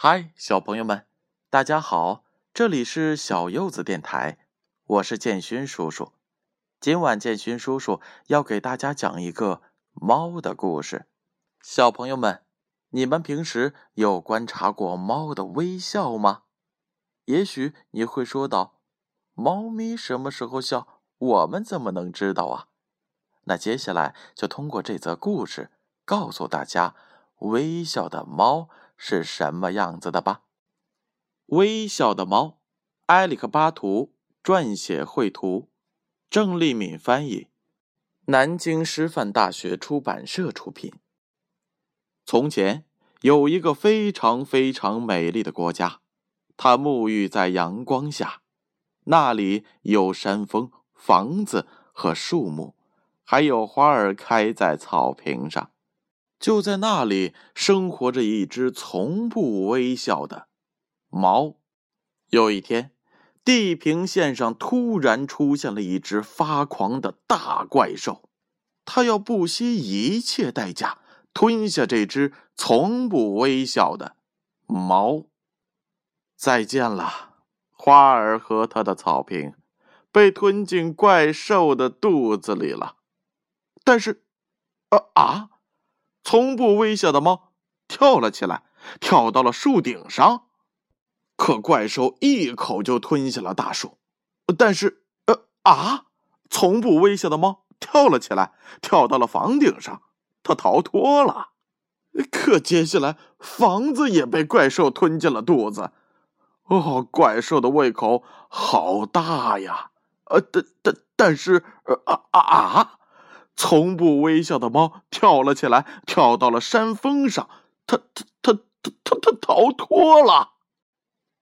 嗨，小朋友们，大家好！这里是小柚子电台，我是建勋叔叔。今晚建勋叔叔要给大家讲一个猫的故事。小朋友们，你们平时有观察过猫的微笑吗？也许你会说道：“猫咪什么时候笑？我们怎么能知道啊？”那接下来就通过这则故事告诉大家，微笑的猫。是什么样子的吧？微笑的猫，埃里克·巴图撰写绘图，郑丽敏翻译，南京师范大学出版社出品。从前有一个非常非常美丽的国家，它沐浴在阳光下，那里有山峰、房子和树木，还有花儿开在草坪上。就在那里生活着一只从不微笑的猫。有一天，地平线上突然出现了一只发狂的大怪兽，它要不惜一切代价吞下这只从不微笑的猫。再见了，花儿和它的草坪被吞进怪兽的肚子里了。但是，啊啊！从不微笑的猫跳了起来，跳到了树顶上，可怪兽一口就吞下了大树。但是，呃啊！从不微笑的猫跳了起来，跳到了房顶上，它逃脱了。可接下来，房子也被怪兽吞进了肚子。哦，怪兽的胃口好大呀！呃，但但但是，呃啊啊啊！从不微笑的猫跳了起来，跳到了山峰上。它、它、它、它、它、逃脱了。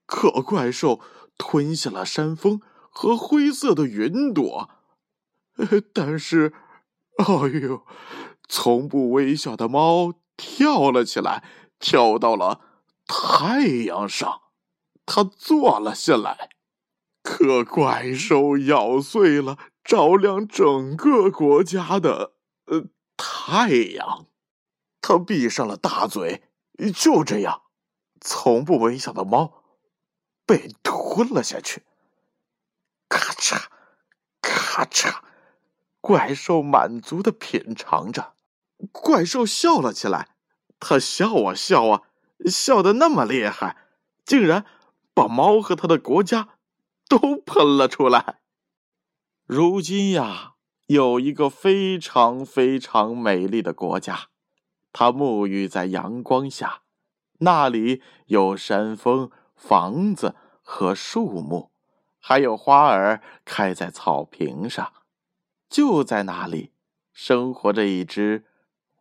可怪兽吞下了山峰和灰色的云朵。但是，哎呦！从不微笑的猫跳了起来，跳到了太阳上。它坐了下来。可怪兽咬碎了。照亮整个国家的呃太阳，他闭上了大嘴。就这样，从不微笑的猫被吞了下去。咔嚓，咔嚓，怪兽满足的品尝着。怪兽笑了起来，他笑啊笑啊，笑得那么厉害，竟然把猫和他的国家都喷了出来。如今呀，有一个非常非常美丽的国家，它沐浴在阳光下，那里有山峰、房子和树木，还有花儿开在草坪上。就在那里，生活着一只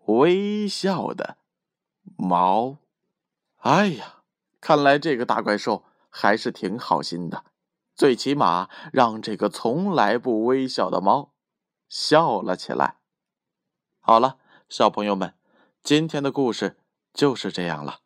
微笑的猫。哎呀，看来这个大怪兽还是挺好心的。最起码让这个从来不微笑的猫笑了起来。好了，小朋友们，今天的故事就是这样了。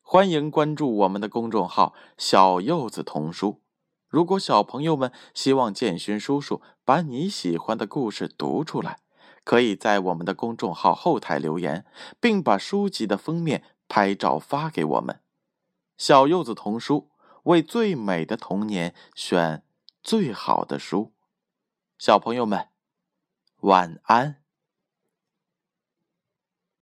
欢迎关注我们的公众号“小柚子童书”。如果小朋友们希望建勋叔叔把你喜欢的故事读出来，可以在我们的公众号后台留言，并把书籍的封面拍照发给我们。小柚子童书。为最美的童年选最好的书，小朋友们，晚安。